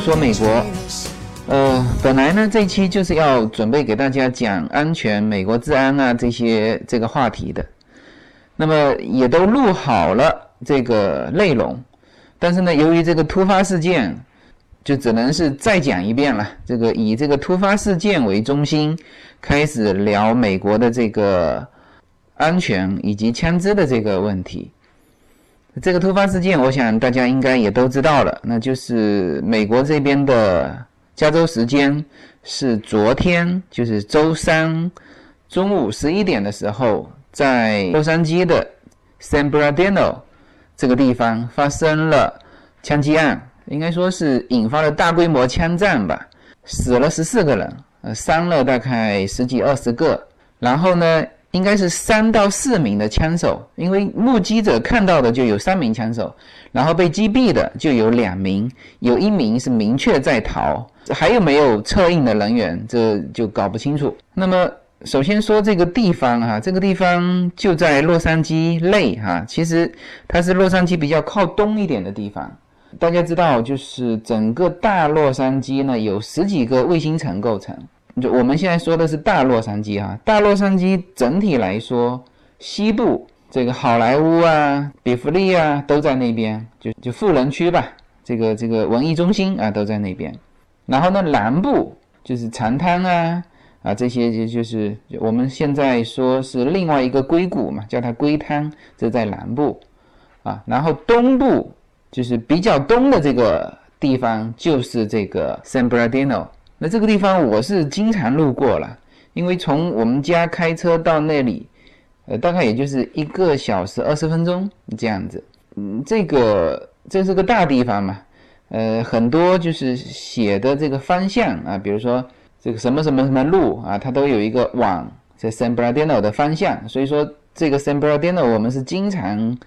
说美国。呃，本来呢这期就是要准备给大家讲安全、美国治安啊这些这个话题的，那么也都录好了这个内容，但是呢，由于这个突发事件，就只能是再讲一遍了。这个以这个突发事件为中心，开始聊美国的这个安全以及枪支的这个问题。这个突发事件，我想大家应该也都知道了，那就是美国这边的。加州时间是昨天，就是周三中午十一点的时候，在洛杉矶的 San Bernardino 这个地方发生了枪击案，应该说是引发了大规模枪战吧，死了十四个人，呃，伤了大概十几二十个，然后呢？应该是三到四名的枪手，因为目击者看到的就有三名枪手，然后被击毙的就有两名，有一名是明确在逃，还有没有策应的人员，这就搞不清楚。那么首先说这个地方哈，这个地方就在洛杉矶内哈，其实它是洛杉矶比较靠东一点的地方。大家知道，就是整个大洛杉矶呢，有十几个卫星城构成。就我们现在说的是大洛杉矶哈，大洛杉矶整体来说，西部这个好莱坞啊、比弗利啊都在那边，就就富人区吧，这个这个文艺中心啊都在那边。然后呢，南部就是长滩啊啊这些就就是我们现在说是另外一个硅谷嘛，叫它硅滩，这在南部啊。然后东部就是比较东的这个地方，就是这个 San Bernardino。那这个地方我是经常路过了，因为从我们家开车到那里，呃，大概也就是一个小时二十分钟这样子。嗯，这个这是个大地方嘛，呃，很多就是写的这个方向啊，比如说这个什么什么什么路啊，它都有一个往这 San Bernardino 的方向。所以说这个 San Bernardino 我们是经常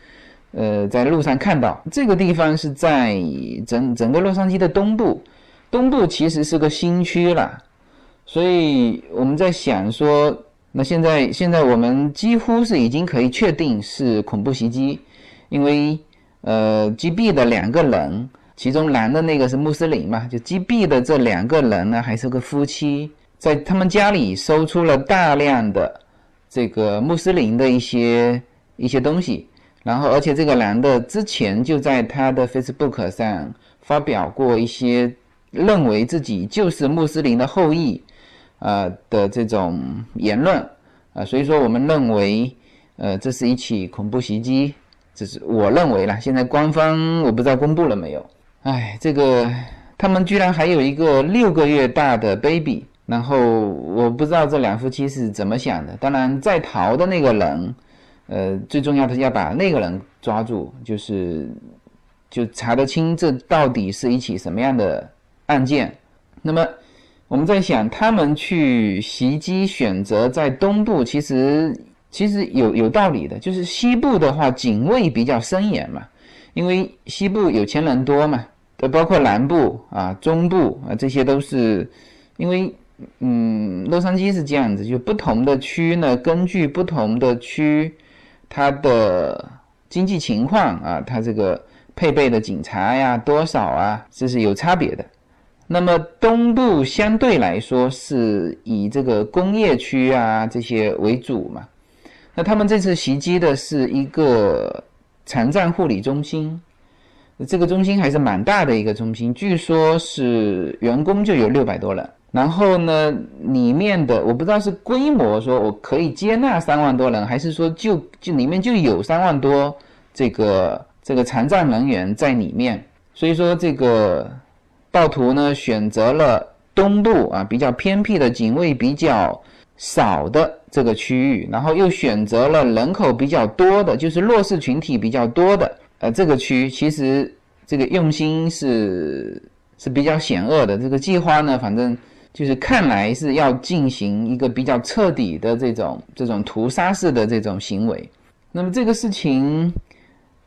呃在路上看到。这个地方是在整整个洛杉矶的东部。东部其实是个新区了，所以我们在想说，那现在现在我们几乎是已经可以确定是恐怖袭击，因为呃击毙的两个人，其中男的那个是穆斯林嘛，就击毙的这两个人呢还是个夫妻，在他们家里搜出了大量的这个穆斯林的一些一些东西，然后而且这个男的之前就在他的 Facebook 上发表过一些。认为自己就是穆斯林的后裔，呃的这种言论，啊，所以说我们认为，呃，这是一起恐怖袭击，这是我认为啦。现在官方我不知道公布了没有，哎，这个他们居然还有一个六个月大的 baby，然后我不知道这两夫妻是怎么想的。当然，在逃的那个人，呃，最重要的是要把那个人抓住，就是就查得清这到底是一起什么样的。案件，那么我们在想，他们去袭击选择在东部，其实其实有有道理的。就是西部的话，警卫比较森严嘛，因为西部有钱人多嘛，呃，包括南部啊、中部啊，这些都是因为嗯，洛杉矶是这样子，就不同的区呢，根据不同的区，它的经济情况啊，它这个配备的警察呀多少啊，这是有差别的。那么东部相对来说是以这个工业区啊这些为主嘛，那他们这次袭击的是一个残障护理中心，这个中心还是蛮大的一个中心，据说是员工就有六百多人，然后呢里面的我不知道是规模说我可以接纳三万多人，还是说就就里面就有三万多这个这个残障人员在里面，所以说这个。暴徒呢选择了东部啊比较偏僻的警卫比较少的这个区域，然后又选择了人口比较多的，就是弱势群体比较多的呃这个区。其实这个用心是是比较险恶的。这个计划呢，反正就是看来是要进行一个比较彻底的这种这种屠杀式的这种行为。那么这个事情，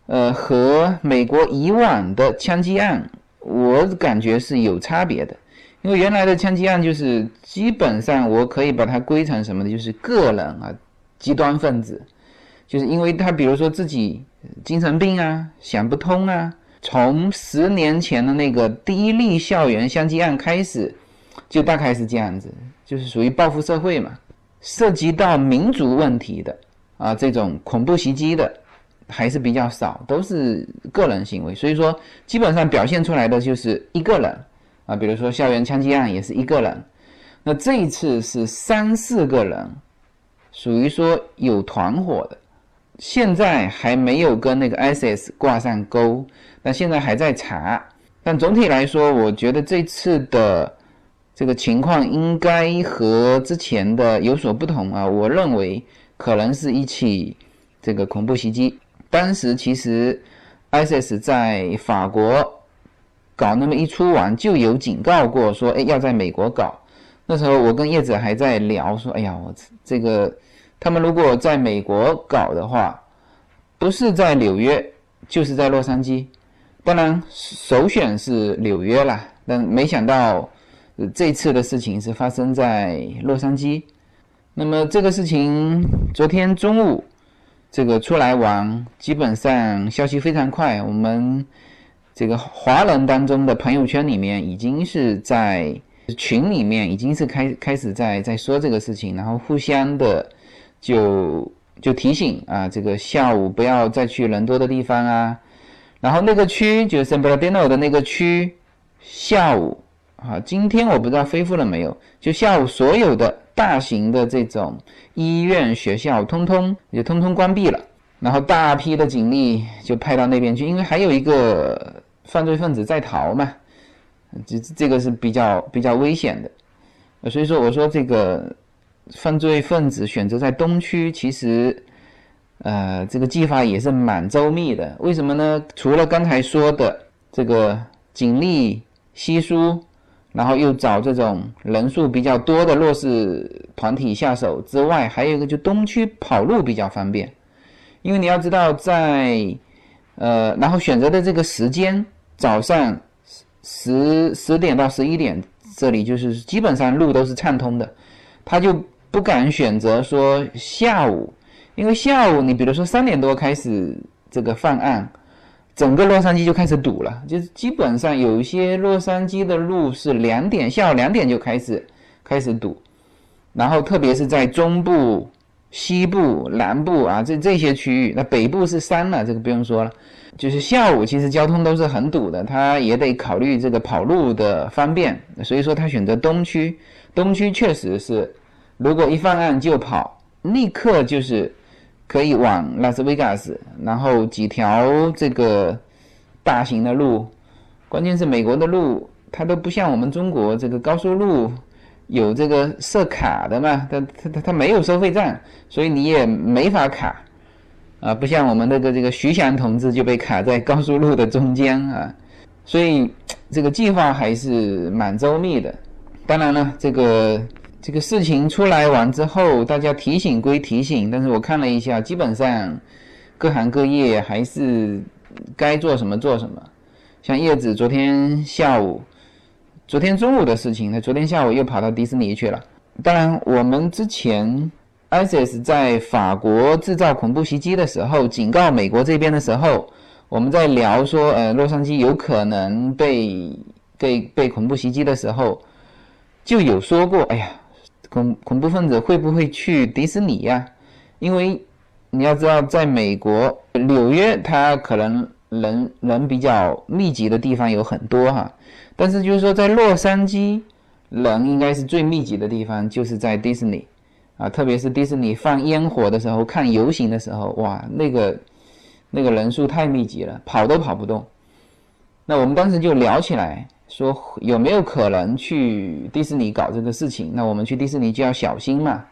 呃，和美国以往的枪击案，我感觉是有差别的。因为原来的枪击案就是基本上我可以把它归成什么呢？就是个人啊，极端分子，就是因为他比如说自己精神病啊，想不通啊。从十年前的那个第一例校园枪击案开始。就大概是这样子，就是属于报复社会嘛，涉及到民族问题的啊，这种恐怖袭击的还是比较少，都是个人行为。所以说，基本上表现出来的就是一个人啊，比如说校园枪击案也是一个人，那这一次是三四个人，属于说有团伙的，现在还没有跟那个 ISIS 挂上钩，但现在还在查。但总体来说，我觉得这次的。这个情况应该和之前的有所不同啊！我认为可能是一起这个恐怖袭击。当时其实 ISIS 在法国搞那么一出完，就有警告过说，哎，要在美国搞。那时候我跟叶子还在聊说，哎呀，我这个他们如果在美国搞的话，不是在纽约，就是在洛杉矶。当然首选是纽约啦，但没想到。这次的事情是发生在洛杉矶，那么这个事情昨天中午这个出来玩，基本上消息非常快。我们这个华人当中的朋友圈里面已经是在群里面已经是开开始在在说这个事情，然后互相的就就提醒啊，这个下午不要再去人多的地方啊。然后那个区就是 San b e r n a d i n o 的那个区，下午。啊，今天我不知道恢复了没有？就下午所有的大型的这种医院、学校，通通也通通关闭了，然后大批的警力就派到那边去，因为还有一个犯罪分子在逃嘛，这这个是比较比较危险的。所以说，我说这个犯罪分子选择在东区，其实呃，这个计划也是蛮周密的。为什么呢？除了刚才说的这个警力稀疏。然后又找这种人数比较多的弱势团体下手之外，还有一个就东区跑路比较方便，因为你要知道在，呃，然后选择的这个时间早上十十点到十一点，这里就是基本上路都是畅通的，他就不敢选择说下午，因为下午你比如说三点多开始这个犯案。整个洛杉矶就开始堵了，就是基本上有一些洛杉矶的路是两点下午两点就开始开始堵，然后特别是在中部、西部、南部啊这这些区域，那北部是山了，这个不用说了，就是下午其实交通都是很堵的，他也得考虑这个跑路的方便，所以说他选择东区，东区确实是，如果一犯案就跑，立刻就是。可以往拉斯维加斯，然后几条这个大型的路，关键是美国的路，它都不像我们中国这个高速路有这个设卡的嘛，它它它它没有收费站，所以你也没法卡啊，不像我们那个这个徐翔同志就被卡在高速路的中间啊，所以这个计划还是蛮周密的。当然了，这个。这个事情出来完之后，大家提醒归提醒，但是我看了一下，基本上各行各业还是该做什么做什么。像叶子昨天下午、昨天中午的事情，他昨天下午又跑到迪士尼去了。当然，我们之前 ISIS 在法国制造恐怖袭击的时候，警告美国这边的时候，我们在聊说，呃，洛杉矶有可能被被被恐怖袭击的时候，就有说过，哎呀。恐恐怖分子会不会去迪士尼呀？因为你要知道，在美国纽约，它可能人人比较密集的地方有很多哈，但是就是说在洛杉矶，人应该是最密集的地方，就是在迪士尼啊，特别是迪士尼放烟火的时候，看游行的时候，哇，那个那个人数太密集了，跑都跑不动。那我们当时就聊起来。说有没有可能去迪士尼搞这个事情？那我们去迪士尼就要小心嘛。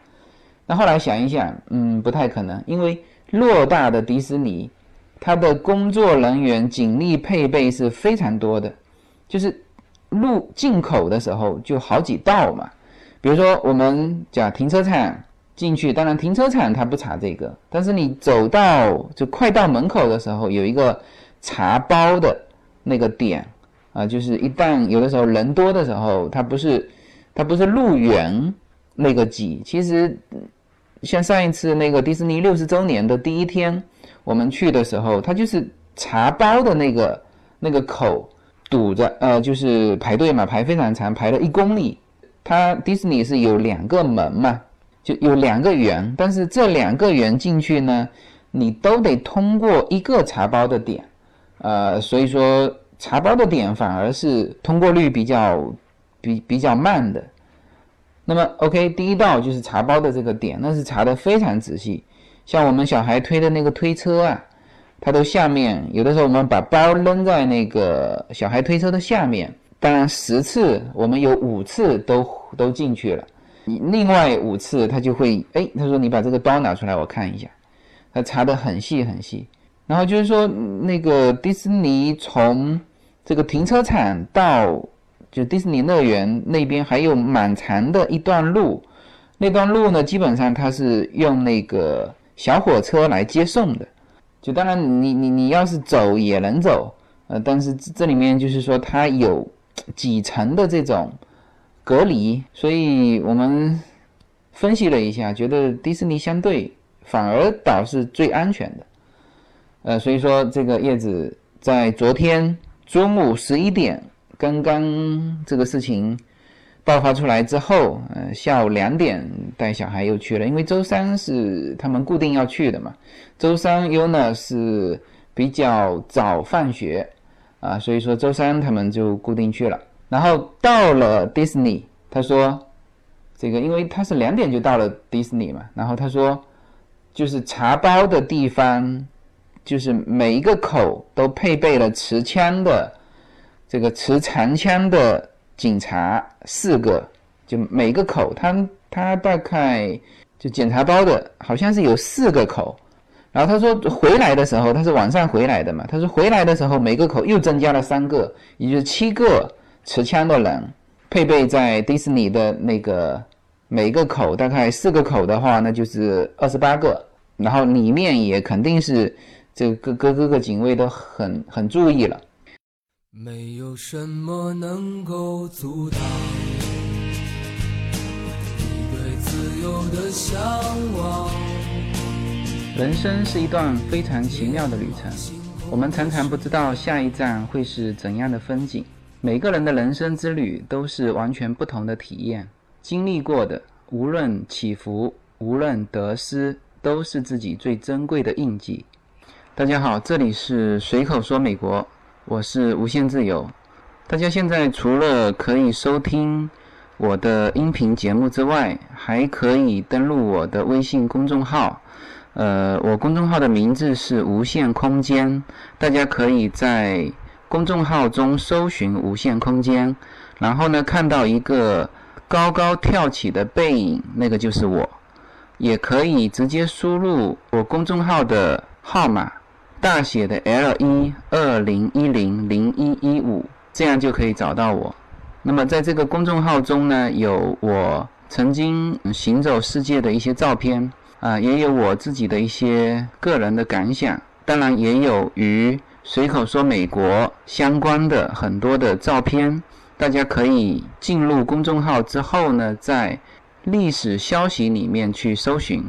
那后来想一想，嗯，不太可能，因为偌大的迪士尼，它的工作人员警力配备是非常多的。就是入进口的时候就好几道嘛，比如说我们讲停车场进去，当然停车场它不查这个，但是你走到就快到门口的时候，有一个查包的那个点啊，就是一旦有的时候人多的时候，它不是它不是入园那个挤，其实像上一次那个迪士尼六十周年的第一天，我们去的时候，它就是茶包的那个那个口。堵着，呃，就是排队嘛，排非常长，排了一公里。它迪士尼是有两个门嘛，就有两个园，但是这两个园进去呢，你都得通过一个茶包的点，呃，所以说查包的点反而是通过率比较比比较慢的。那么，OK，第一道就是查包的这个点，那是查的非常仔细，像我们小孩推的那个推车啊。它都下面有的时候我们把包扔在那个小孩推车的下面，当然十次我们有五次都都进去了，另外五次他就会哎，他说你把这个包拿出来我看一下，他查的很细很细，然后就是说那个迪士尼从这个停车场到就迪士尼乐园那边还有蛮长的一段路，那段路呢基本上它是用那个小火车来接送的。就当然，你你你要是走也能走，呃，但是这里面就是说它有几层的这种隔离，所以我们分析了一下，觉得迪士尼相对反而倒是最安全的，呃，所以说这个叶子在昨天中午十一点刚刚这个事情。爆发出来之后，呃，下午两点带小孩又去了，因为周三是他们固定要去的嘛。周三 UNA 是比较早放学，啊，所以说周三他们就固定去了。然后到了迪士尼，他说，这个因为他是两点就到了迪士尼嘛，然后他说，就是查包的地方，就是每一个口都配备了持枪的，这个持长枪的。警察四个，就每个口，他他大概就检查包的，好像是有四个口。然后他说回来的时候，他是晚上回来的嘛，他说回来的时候每个口又增加了三个，也就是七个持枪的人配备在迪士尼的那个每个口，大概四个口的话，那就是二十八个。然后里面也肯定是这个各各个警卫都很很注意了。没有什么能够阻挡你对自由的向往。人生是一段非常奇妙的旅程，我们常常不知道下一站会是怎样的风景。每个人的人生之旅都是完全不同的体验，经历过的无论起伏，无论得失，都是自己最珍贵的印记。大家好，这里是随口说美国。我是无限自由。大家现在除了可以收听我的音频节目之外，还可以登录我的微信公众号。呃，我公众号的名字是无限空间。大家可以在公众号中搜寻“无限空间”，然后呢，看到一个高高跳起的背影，那个就是我。也可以直接输入我公众号的号码。大写的 L 一二零一零零一一五，这样就可以找到我。那么在这个公众号中呢，有我曾经行走世界的一些照片啊，也有我自己的一些个人的感想，当然也有与随口说美国相关的很多的照片。大家可以进入公众号之后呢，在历史消息里面去搜寻。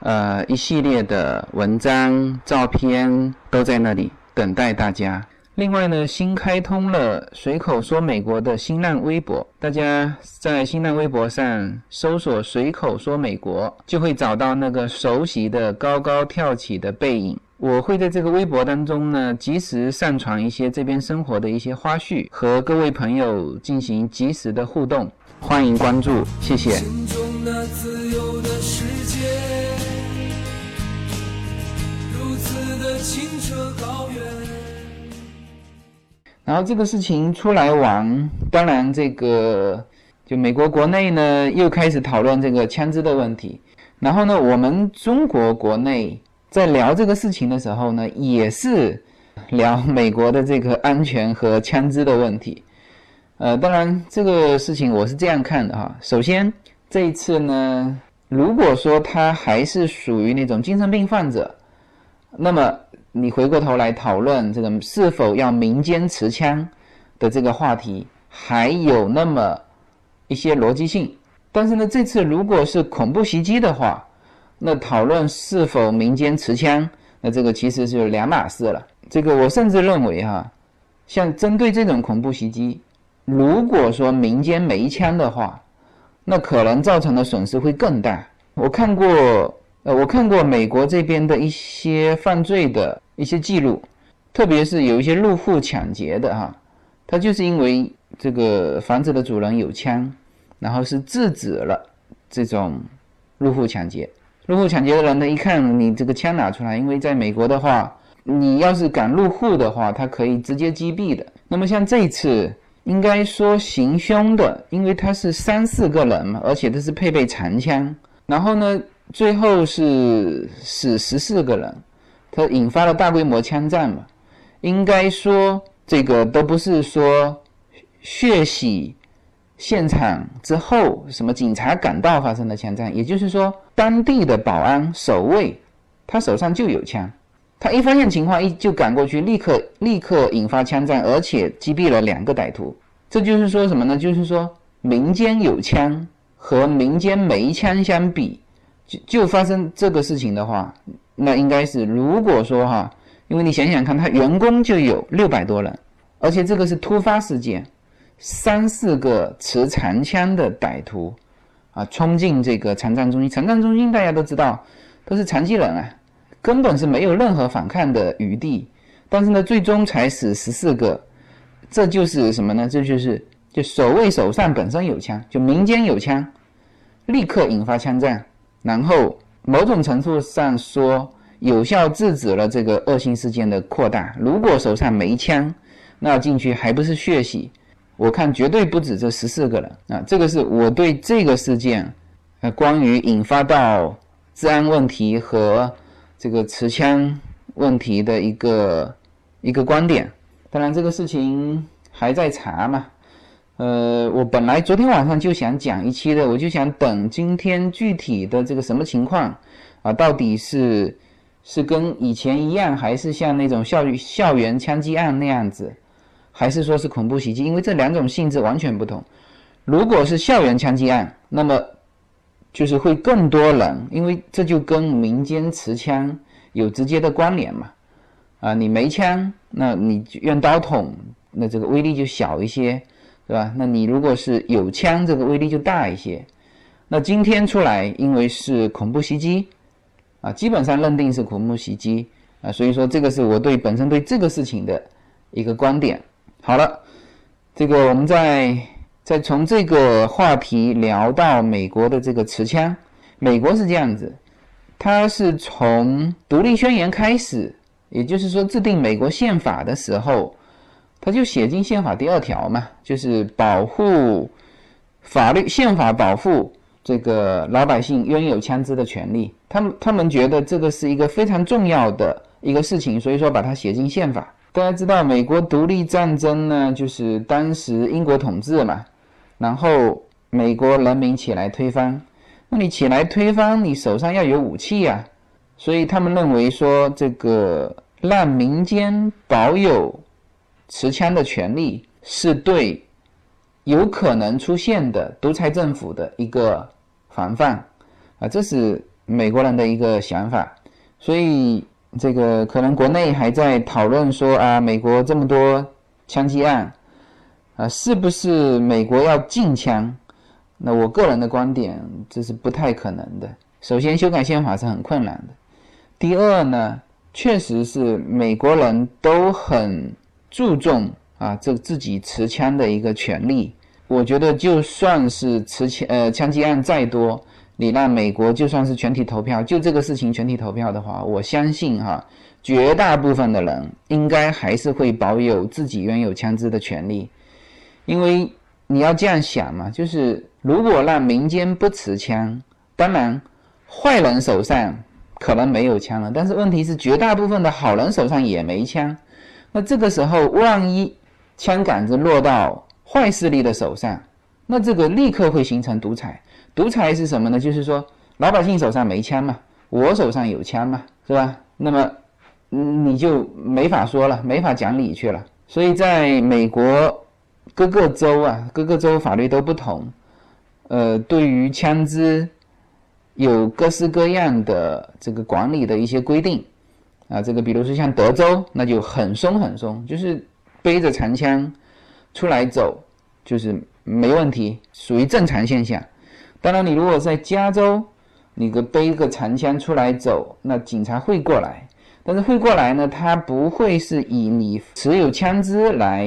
呃，一系列的文章、照片都在那里等待大家。另外呢，新开通了随口说美国的新浪微博，大家在新浪微博上搜索“随口说美国”，就会找到那个熟悉的高高跳起的背影。我会在这个微博当中呢，及时上传一些这边生活的一些花絮，和各位朋友进行及时的互动。欢迎关注，谢谢。然后这个事情出来完，当然这个就美国国内呢又开始讨论这个枪支的问题。然后呢，我们中国国内在聊这个事情的时候呢，也是聊美国的这个安全和枪支的问题。呃，当然这个事情我是这样看的哈。首先这一次呢，如果说他还是属于那种精神病患者，那么你回过头来讨论这个是否要民间持枪的这个话题，还有那么一些逻辑性。但是呢，这次如果是恐怖袭击的话，那讨论是否民间持枪，那这个其实是两码事了。这个我甚至认为哈，像针对这种恐怖袭击，如果说民间没枪的话，那可能造成的损失会更大。我看过，呃，我看过美国这边的一些犯罪的一些记录，特别是有一些入户抢劫的哈，他就是因为这个房子的主人有枪，然后是制止了这种入户抢劫。入户抢劫的人呢，一看你这个枪拿出来，因为在美国的话。你要是敢入户的话，他可以直接击毙的。那么像这次，应该说行凶的，因为他是三四个人嘛，而且他是配备长枪，然后呢，最后是死十四个人，他引发了大规模枪战嘛。应该说这个都不是说血洗现场之后什么警察赶到发生的枪战，也就是说当地的保安守卫他手上就有枪。他一发现情况，一就赶过去，立刻立刻引发枪战，而且击毙了两个歹徒。这就是说什么呢？就是说民间有枪和民间没枪相比，就就发生这个事情的话，那应该是如果说哈，因为你想想看，他员工就有六百多人，而且这个是突发事件，三四个持长枪的歹徒啊，冲进这个残障中心，残障中心大家都知道都是残疾人啊。根本是没有任何反抗的余地，但是呢，最终才死十四个，这就是什么呢？这就是就守卫手上本身有枪，就民间有枪，立刻引发枪战，然后某种程度上说有效制止了这个恶性事件的扩大。如果手上没枪，那进去还不是血洗？我看绝对不止这十四个人啊！这个是我对这个事件，呃，关于引发到治安问题和。这个持枪问题的一个一个观点，当然这个事情还在查嘛。呃，我本来昨天晚上就想讲一期的，我就想等今天具体的这个什么情况啊，到底是是跟以前一样，还是像那种校校园枪击案那样子，还是说是恐怖袭击？因为这两种性质完全不同。如果是校园枪击案，那么。就是会更多人，因为这就跟民间持枪有直接的关联嘛。啊，你没枪，那你用刀捅，那这个威力就小一些，对吧？那你如果是有枪，这个威力就大一些。那今天出来，因为是恐怖袭击，啊，基本上认定是恐怖袭击啊，所以说这个是我对本身对这个事情的一个观点。好了，这个我们在。再从这个话题聊到美国的这个持枪，美国是这样子，它是从独立宣言开始，也就是说制定美国宪法的时候，他就写进宪法第二条嘛，就是保护法律宪法保护这个老百姓拥有枪支的权利，他们他们觉得这个是一个非常重要的一个事情，所以说把它写进宪法。大家知道美国独立战争呢，就是当时英国统治嘛。然后美国人民起来推翻，那你起来推翻，你手上要有武器呀。所以他们认为说，这个让民间保有持枪的权利，是对有可能出现的独裁政府的一个防范啊，这是美国人的一个想法。所以这个可能国内还在讨论说啊，美国这么多枪击案。啊，是不是美国要禁枪？那我个人的观点，这是不太可能的。首先，修改宪法是很困难的。第二呢，确实是美国人都很注重啊，这自己持枪的一个权利。我觉得，就算是持枪呃枪击案再多，你让美国就算是全体投票，就这个事情全体投票的话，我相信哈，绝大部分的人应该还是会保有自己拥有枪支的权利。因为你要这样想嘛，就是如果让民间不持枪，当然坏人手上可能没有枪了，但是问题是绝大部分的好人手上也没枪。那这个时候，万一枪杆子落到坏势力的手上，那这个立刻会形成独裁。独裁是什么呢？就是说老百姓手上没枪嘛，我手上有枪嘛，是吧？那么你就没法说了，没法讲理去了。所以在美国各个州啊，各个州法律都不同，呃，对于枪支有各式各样的这个管理的一些规定啊。这个比如说像德州，那就很松很松，就是背着长枪出来走就是没问题，属于正常现象。当然，你如果在加州，你个背个长枪出来走，那警察会过来。但是会过来呢，他不会是以你持有枪支来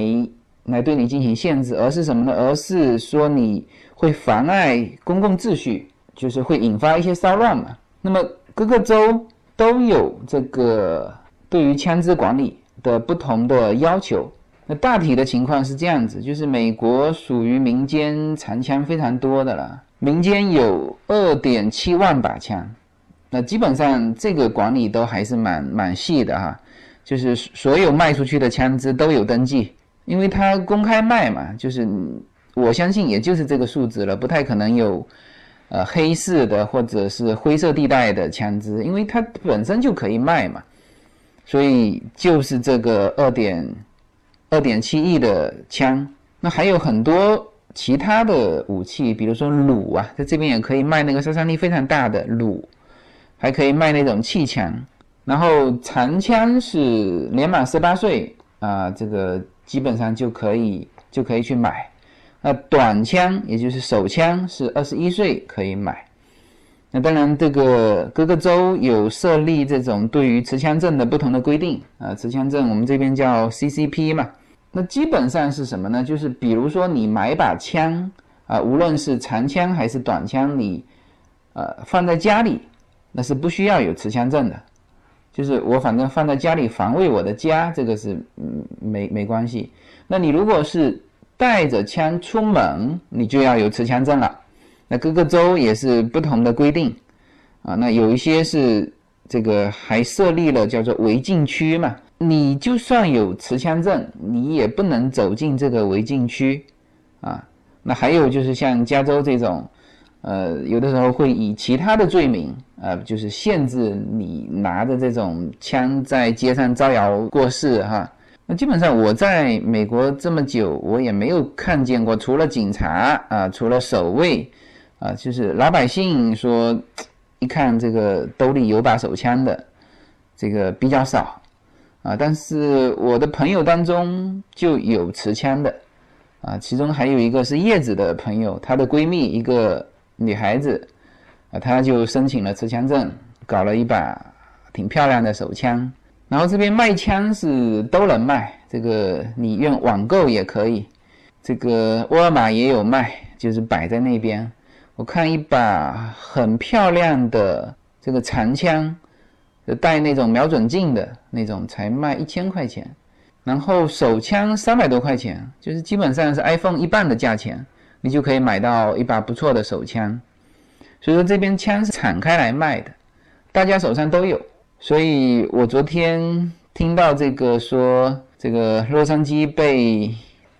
来对你进行限制，而是什么呢？而是说你会妨碍公共秩序，就是会引发一些骚乱嘛。那么各个州都有这个对于枪支管理的不同的要求。那大体的情况是这样子，就是美国属于民间长枪非常多的了。民间有二点七万把枪，那基本上这个管理都还是蛮蛮细的哈，就是所有卖出去的枪支都有登记，因为它公开卖嘛，就是我相信也就是这个数字了，不太可能有呃黑市的或者是灰色地带的枪支，因为它本身就可以卖嘛，所以就是这个二点二点七亿的枪，那还有很多。其他的武器，比如说弩啊，在这边也可以卖那个杀伤力非常大的弩，还可以卖那种气枪。然后长枪是年满十八岁啊，这个基本上就可以就可以去买。那短枪也就是手枪是二十一岁可以买。那当然，这个各个州有设立这种对于持枪证的不同的规定啊，持枪证我们这边叫 CCP 嘛。那基本上是什么呢？就是比如说你买把枪啊，无论是长枪还是短枪，你呃放在家里，那是不需要有持枪证的。就是我反正放在家里防卫我的家，这个是嗯没没关系。那你如果是带着枪出门，你就要有持枪证了。那各个州也是不同的规定啊。那有一些是这个还设立了叫做违禁区嘛。你就算有持枪证，你也不能走进这个违禁区，啊，那还有就是像加州这种，呃，有的时候会以其他的罪名，呃，就是限制你拿着这种枪在街上招摇过市，哈。那基本上我在美国这么久，我也没有看见过，除了警察啊，除了守卫，啊，就是老百姓说，一看这个兜里有把手枪的，这个比较少。啊，但是我的朋友当中就有持枪的，啊，其中还有一个是叶子的朋友，她的闺蜜一个女孩子，啊，她就申请了持枪证，搞了一把挺漂亮的手枪。然后这边卖枪是都能卖，这个你用网购也可以，这个沃尔玛也有卖，就是摆在那边。我看一把很漂亮的这个长枪。带那种瞄准镜的那种才卖一千块钱，然后手枪三百多块钱，就是基本上是 iPhone 一半的价钱，你就可以买到一把不错的手枪。所以说这边枪是敞开来卖的，大家手上都有。所以我昨天听到这个说这个洛杉矶被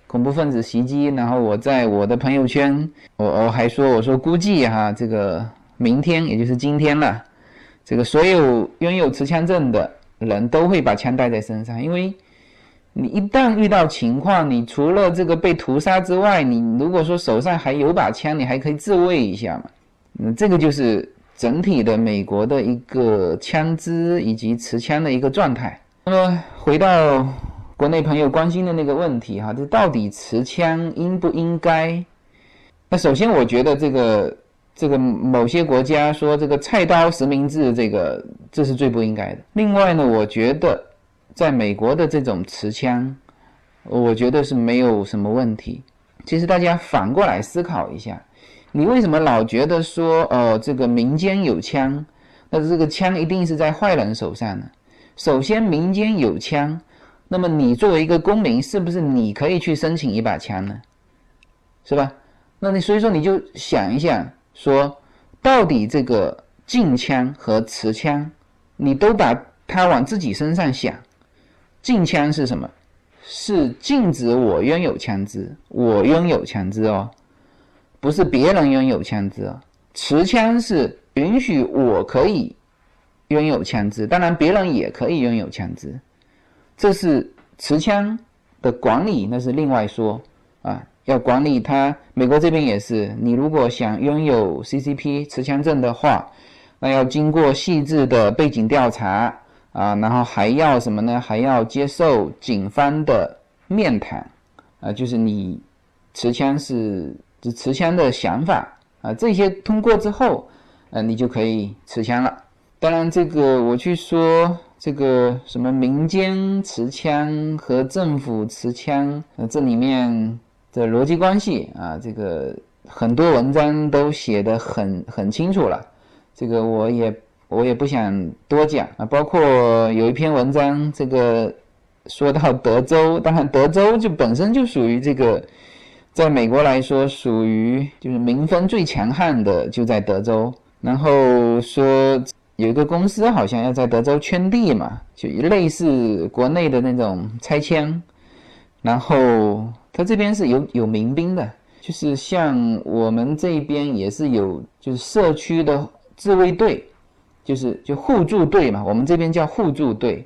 恐怖分子袭击，然后我在我的朋友圈，我我还说我说估计哈这个明天也就是今天了。这个所有拥有持枪证的人都会把枪带在身上，因为你一旦遇到情况，你除了这个被屠杀之外，你如果说手上还有把枪，你还可以自卫一下嘛。嗯，这个就是整体的美国的一个枪支以及持枪的一个状态。那么回到国内朋友关心的那个问题哈，这到底持枪应不应该？那首先我觉得这个。这个某些国家说这个菜刀实名制，这个这是最不应该的。另外呢，我觉得在美国的这种持枪，我觉得是没有什么问题。其实大家反过来思考一下，你为什么老觉得说哦，这个民间有枪，那这个枪一定是在坏人手上呢？首先，民间有枪，那么你作为一个公民，是不是你可以去申请一把枪呢？是吧？那你所以说你就想一想。说，到底这个禁枪和持枪，你都把它往自己身上想。禁枪是什么？是禁止我拥有枪支，我拥有枪支哦，不是别人拥有枪支。持枪是允许我可以拥有枪支，当然别人也可以拥有枪支，这是持枪的管理，那是另外说啊。要管理他，美国这边也是，你如果想拥有 CCP 持枪证的话，那要经过细致的背景调查啊，然后还要什么呢？还要接受警方的面谈啊，就是你持枪是持枪的想法啊，这些通过之后，呃，你就可以持枪了。当然，这个我去说这个什么民间持枪和政府持枪，呃，这里面。的逻辑关系啊，这个很多文章都写得很很清楚了，这个我也我也不想多讲啊。包括有一篇文章，这个说到德州，当然德州就本身就属于这个，在美国来说属于就是民风最强悍的，就在德州。然后说有一个公司好像要在德州圈地嘛，就类似国内的那种拆迁，然后。他这边是有有民兵的，就是像我们这边也是有，就是社区的自卫队，就是就互助队嘛，我们这边叫互助队。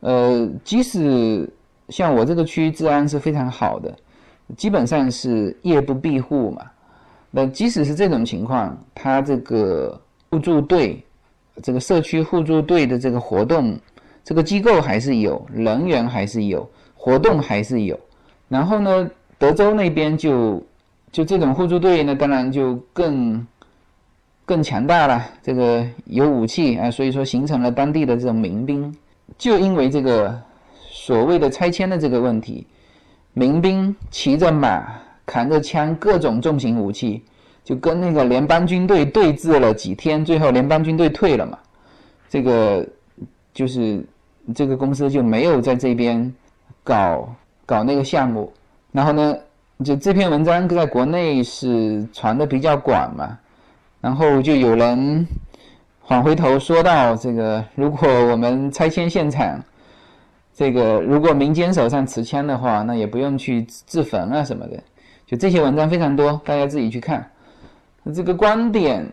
呃，即使像我这个区治安是非常好的，基本上是夜不闭户嘛。那即使是这种情况，他这个互助队，这个社区互助队的这个活动，这个机构还是有，人员还是有，活动还是有。然后呢，德州那边就就这种互助队，呢当然就更更强大了。这个有武器啊，所以说形成了当地的这种民兵。就因为这个所谓的拆迁的这个问题，民兵骑着马，扛着枪，各种重型武器，就跟那个联邦军队对峙了几天，最后联邦军队退了嘛。这个就是这个公司就没有在这边搞。搞那个项目，然后呢，就这篇文章在国内是传的比较广嘛，然后就有人返回头说到这个，如果我们拆迁现场，这个如果民间手上持枪的话，那也不用去自焚啊什么的，就这些文章非常多，大家自己去看。这个观点，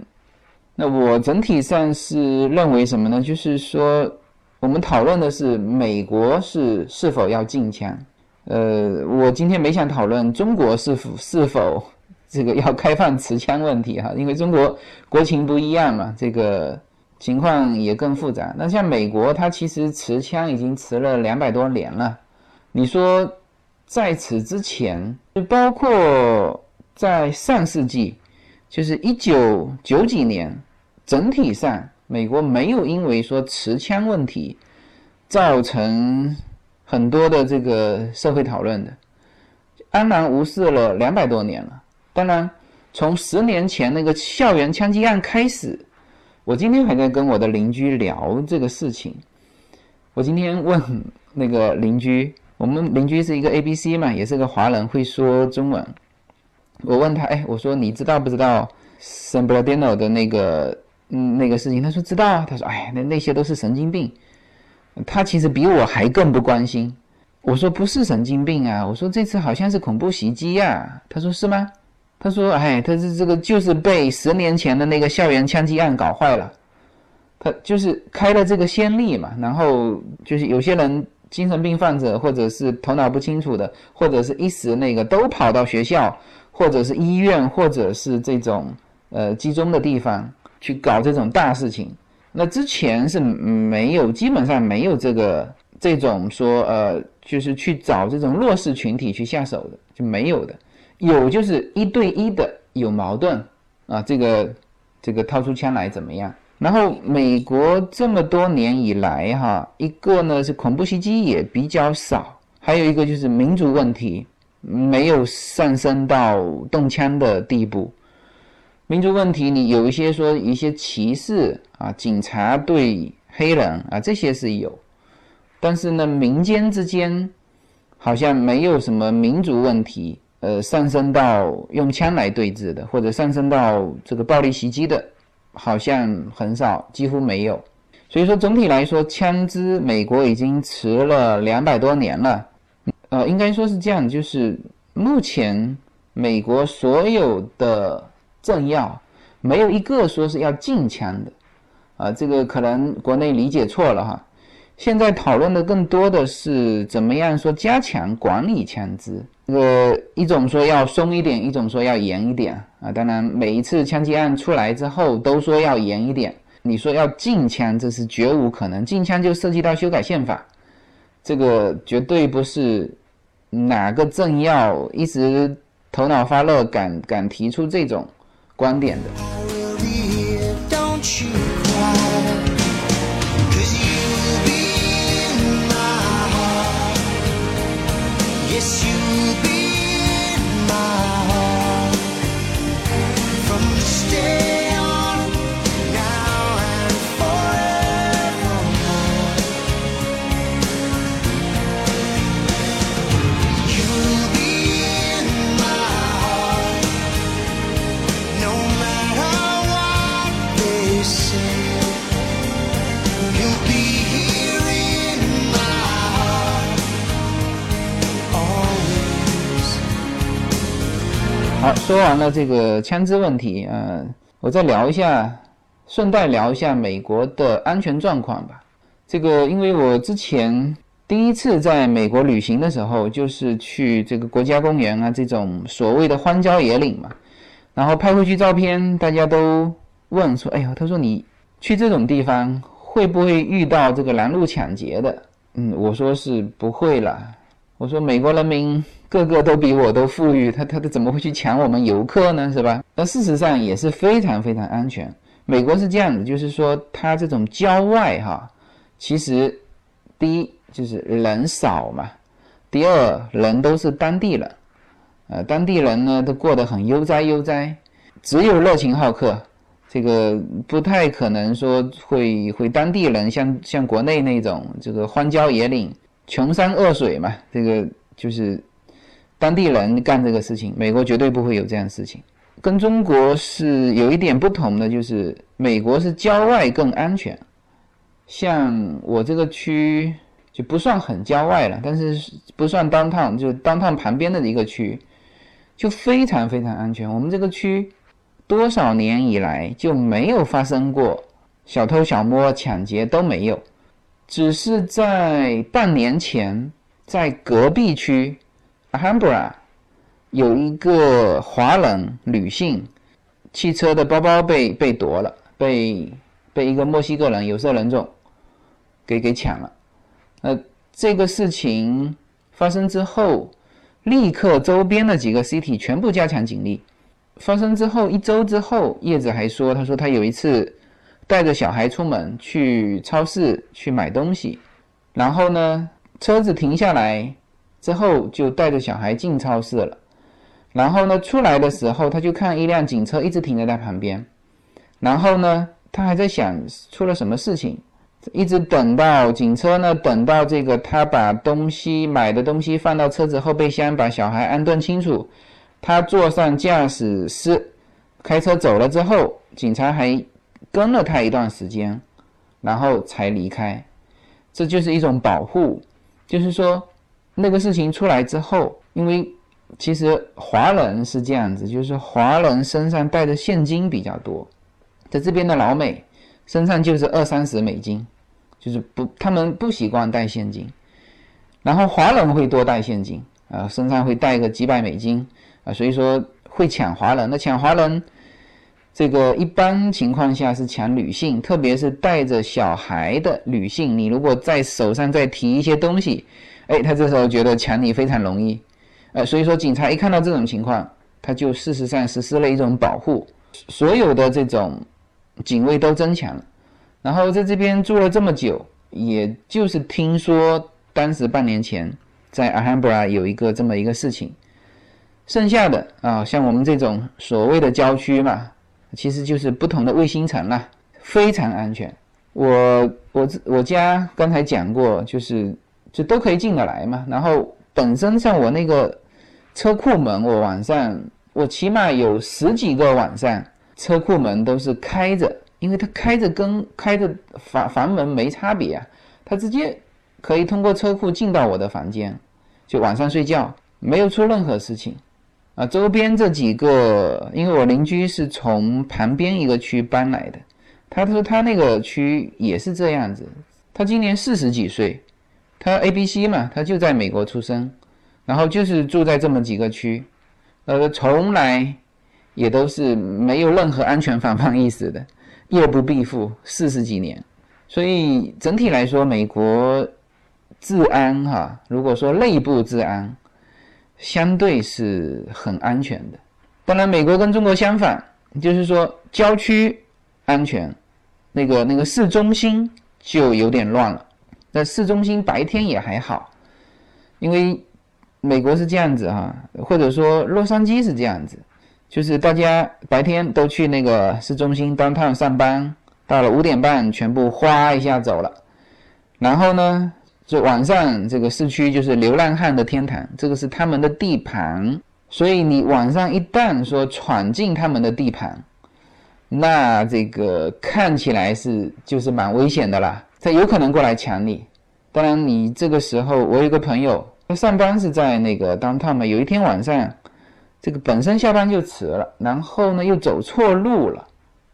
那我整体上是认为什么呢？就是说，我们讨论的是美国是是否要禁枪。呃，我今天没想讨论中国是否是否这个要开放持枪问题哈，因为中国国情不一样嘛，这个情况也更复杂。那像美国，它其实持枪已经持了两百多年了。你说在此之前，就包括在上世纪，就是一九九几年，整体上美国没有因为说持枪问题造成。很多的这个社会讨论的，安然无事了两百多年了。当然，从十年前那个校园枪击案开始，我今天还在跟我的邻居聊这个事情。我今天问那个邻居，我们邻居是一个 A B C 嘛，也是个华人，会说中文。我问他，哎，我说你知道不知道 San b r a d i n o 的那个嗯那个事情？他说知道啊。他说，哎，那那些都是神经病。他其实比我还更不关心。我说不是神经病啊，我说这次好像是恐怖袭击呀。他说是吗？他说哎，他是这个就是被十年前的那个校园枪击案搞坏了。他就是开了这个先例嘛，然后就是有些人精神病患者或者是头脑不清楚的，或者是一时那个都跑到学校或者是医院或者是这种呃集中的地方去搞这种大事情。那之前是没有，基本上没有这个这种说，呃，就是去找这种弱势群体去下手的，就没有的。有就是一对一的有矛盾啊，这个这个掏出枪来怎么样？然后美国这么多年以来哈，一个呢是恐怖袭击也比较少，还有一个就是民族问题没有上升到动枪的地步。民族问题，你有一些说一些歧视啊，警察对黑人啊，这些是有，但是呢，民间之间好像没有什么民族问题，呃，上升到用枪来对峙的，或者上升到这个暴力袭击的，好像很少，几乎没有。所以说，总体来说，枪支美国已经持了两百多年了，呃，应该说是这样，就是目前美国所有的政要没有一个说是要禁枪的，啊，这个可能国内理解错了哈。现在讨论的更多的是怎么样说加强管理枪支，这个一种说要松一点，一种说要严一点啊。当然，每一次枪击案出来之后都说要严一点，你说要禁枪，这是绝无可能。禁枪就涉及到修改宪法，这个绝对不是哪个政要一时头脑发热敢敢提出这种观点的。说完了这个枪支问题，呃，我再聊一下，顺带聊一下美国的安全状况吧。这个，因为我之前第一次在美国旅行的时候，就是去这个国家公园啊，这种所谓的荒郊野岭嘛，然后拍回去照片，大家都问说：“哎呦，他说你去这种地方会不会遇到这个拦路抢劫的？”嗯，我说是不会啦。我说美国人民个个都比我都富裕，他他他怎么会去抢我们游客呢？是吧？那事实上也是非常非常安全。美国是这样的，就是说它这种郊外哈，其实第一就是人少嘛，第二人都是当地人，呃，当地人呢都过得很悠哉悠哉，只有热情好客，这个不太可能说会会当地人像像国内那种这个荒郊野岭。穷山恶水嘛，这个就是当地人干这个事情，美国绝对不会有这样的事情。跟中国是有一点不同的，就是美国是郊外更安全。像我这个区就不算很郊外了，但是不算 downtown，就 downtown 旁边的一个区，就非常非常安全。我们这个区多少年以来就没有发生过小偷小摸、抢劫都没有。只是在半年前，在隔壁区 Ahambra 有一个华人女性汽车的包包被被夺了，被被一个墨西哥人有色人种给给抢了。呃，这个事情发生之后，立刻周边的几个 city 全部加强警力。发生之后一周之后，叶子还说，他说他有一次。带着小孩出门去超市去买东西，然后呢，车子停下来之后，就带着小孩进超市了。然后呢，出来的时候，他就看一辆警车一直停在他旁边。然后呢，他还在想出了什么事情，一直等到警车呢，等到这个他把东西买的东西放到车子后备箱，把小孩安顿清楚，他坐上驾驶室开车走了之后，警察还。跟了他一段时间，然后才离开，这就是一种保护。就是说，那个事情出来之后，因为其实华人是这样子，就是华人身上带的现金比较多，在这边的老美身上就是二三十美金，就是不他们不习惯带现金，然后华人会多带现金啊，身上会带个几百美金啊，所以说会抢华人。那抢华人。这个一般情况下是抢女性，特别是带着小孩的女性。你如果在手上再提一些东西，哎，他这时候觉得抢你非常容易，呃，所以说警察一看到这种情况，他就事实上实施了一种保护，所有的这种警卫都增强了。然后在这边住了这么久，也就是听说当时半年前在阿罕布拉有一个这么一个事情，剩下的啊，像我们这种所谓的郊区嘛。其实就是不同的卫星城啦，非常安全。我我我家刚才讲过，就是就都可以进得来嘛。然后本身像我那个车库门，我晚上我起码有十几个晚上车库门都是开着，因为它开着跟开着房房门没差别啊，它直接可以通过车库进到我的房间。就晚上睡觉，没有出任何事情。啊，周边这几个，因为我邻居是从旁边一个区搬来的，他说他那个区也是这样子。他今年四十几岁，他 A B C 嘛，他就在美国出生，然后就是住在这么几个区，呃，从来也都是没有任何安全防范意识的，夜不闭户四十几年。所以整体来说，美国治安哈，如果说内部治安。相对是很安全的，当然美国跟中国相反，就是说郊区安全，那个那个市中心就有点乱了。那市中心白天也还好，因为美国是这样子哈，或者说洛杉矶是这样子，就是大家白天都去那个市中心 downtown 上班，到了五点半全部哗一下走了，然后呢？就晚上这个市区就是流浪汉的天堂，这个是他们的地盘，所以你晚上一旦说闯进他们的地盘，那这个看起来是就是蛮危险的啦，他有可能过来抢你。当然，你这个时候，我有个朋友，他上班是在那个 downtown 嘛，有一天晚上，这个本身下班就迟了，然后呢又走错路了，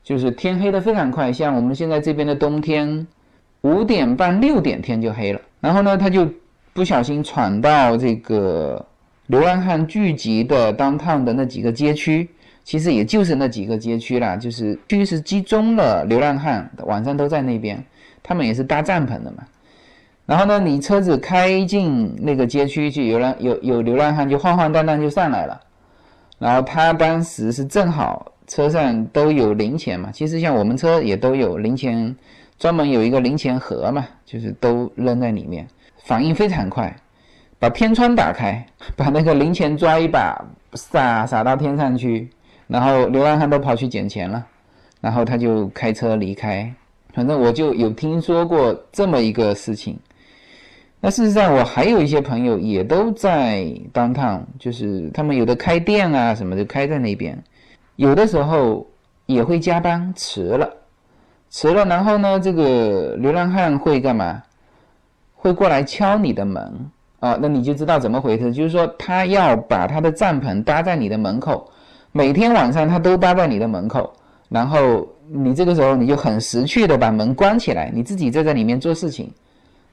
就是天黑的非常快，像我们现在这边的冬天。五点半六点天就黑了，然后呢，他就不小心闯到这个流浪汉聚集的当趟的那几个街区，其实也就是那几个街区啦，就是区是集中了流浪汉，晚上都在那边，他们也是搭帐篷的嘛。然后呢，你车子开进那个街区，去有人有有流浪汉就晃晃荡荡就上来了，然后他当时是正好车上都有零钱嘛，其实像我们车也都有零钱。专门有一个零钱盒嘛，就是都扔在里面，反应非常快，把天窗打开，把那个零钱抓一把，撒撒到天上去，然后流浪汉都跑去捡钱了，然后他就开车离开。反正我就有听说过这么一个事情。那事实上，我还有一些朋友也都在当趟，就是他们有的开店啊什么的开在那边，有的时候也会加班迟了。迟了，然后呢？这个流浪汉会干嘛？会过来敲你的门啊？那你就知道怎么回事。就是说，他要把他的帐篷搭在你的门口，每天晚上他都搭在你的门口。然后你这个时候你就很识趣的把门关起来，你自己在在里面做事情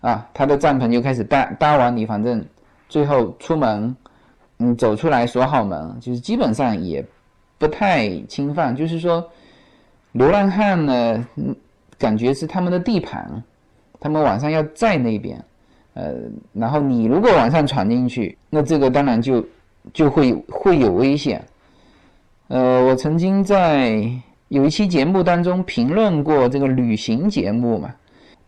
啊。他的帐篷就开始搭搭完，你反正最后出门，嗯，走出来锁好门，就是基本上也不太侵犯。就是说。流浪汉呢，感觉是他们的地盘，他们晚上要在那边，呃，然后你如果晚上闯进去，那这个当然就就会会有危险。呃，我曾经在有一期节目当中评论过这个旅行节目嘛，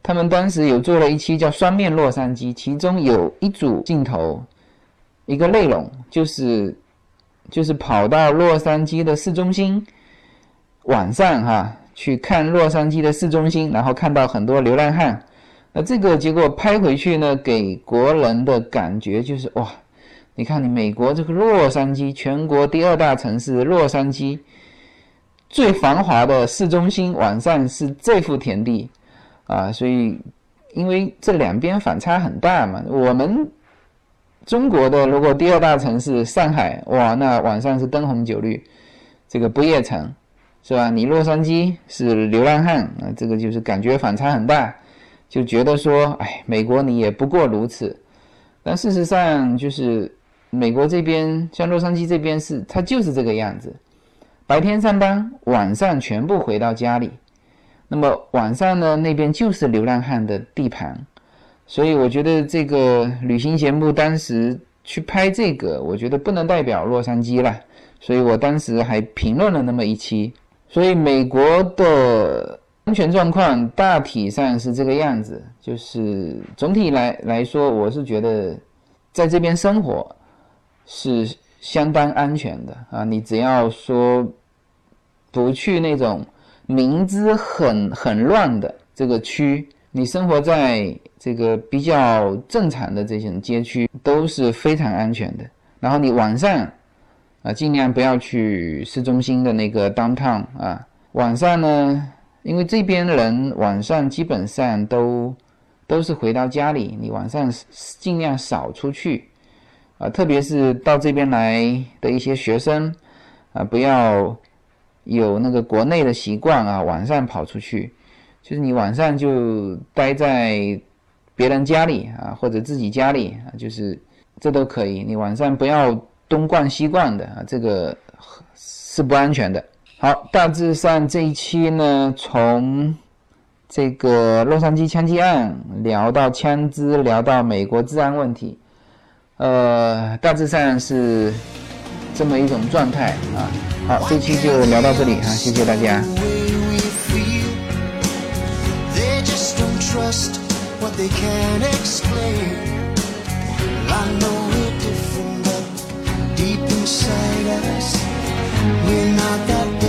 他们当时有做了一期叫《双面洛杉矶》，其中有一组镜头，一个内容就是就是跑到洛杉矶的市中心。晚上哈去看洛杉矶的市中心，然后看到很多流浪汉，那这个结果拍回去呢，给国人的感觉就是哇，你看你美国这个洛杉矶，全国第二大城市洛杉矶，最繁华的市中心，晚上是这副田地。啊，所以因为这两边反差很大嘛，我们中国的如果第二大城市上海哇，那晚上是灯红酒绿，这个不夜城。是吧？你洛杉矶是流浪汉啊，这个就是感觉反差很大，就觉得说，哎，美国你也不过如此。但事实上，就是美国这边，像洛杉矶这边是，它就是这个样子。白天上班，晚上全部回到家里。那么晚上呢，那边就是流浪汉的地盘。所以我觉得这个旅行节目当时去拍这个，我觉得不能代表洛杉矶了。所以我当时还评论了那么一期。所以美国的安全状况大体上是这个样子，就是总体来来说，我是觉得在这边生活是相当安全的啊。你只要说不去那种明知很很乱的这个区，你生活在这个比较正常的这种街区都是非常安全的。然后你晚上。啊，尽量不要去市中心的那个 downtown 啊。晚上呢，因为这边人晚上基本上都都是回到家里，你晚上尽量少出去。啊，特别是到这边来的一些学生啊，不要有那个国内的习惯啊，晚上跑出去，就是你晚上就待在别人家里啊，或者自己家里啊，就是这都可以。你晚上不要东逛西逛的啊，这个是不安全的。好，大致上这一期呢，从这个洛杉矶枪击案聊到枪支，聊到美国治安问题。呃，大致上是这么一种状态啊。好，这期就聊到这里啊，谢谢大家。Inside us. We're not that.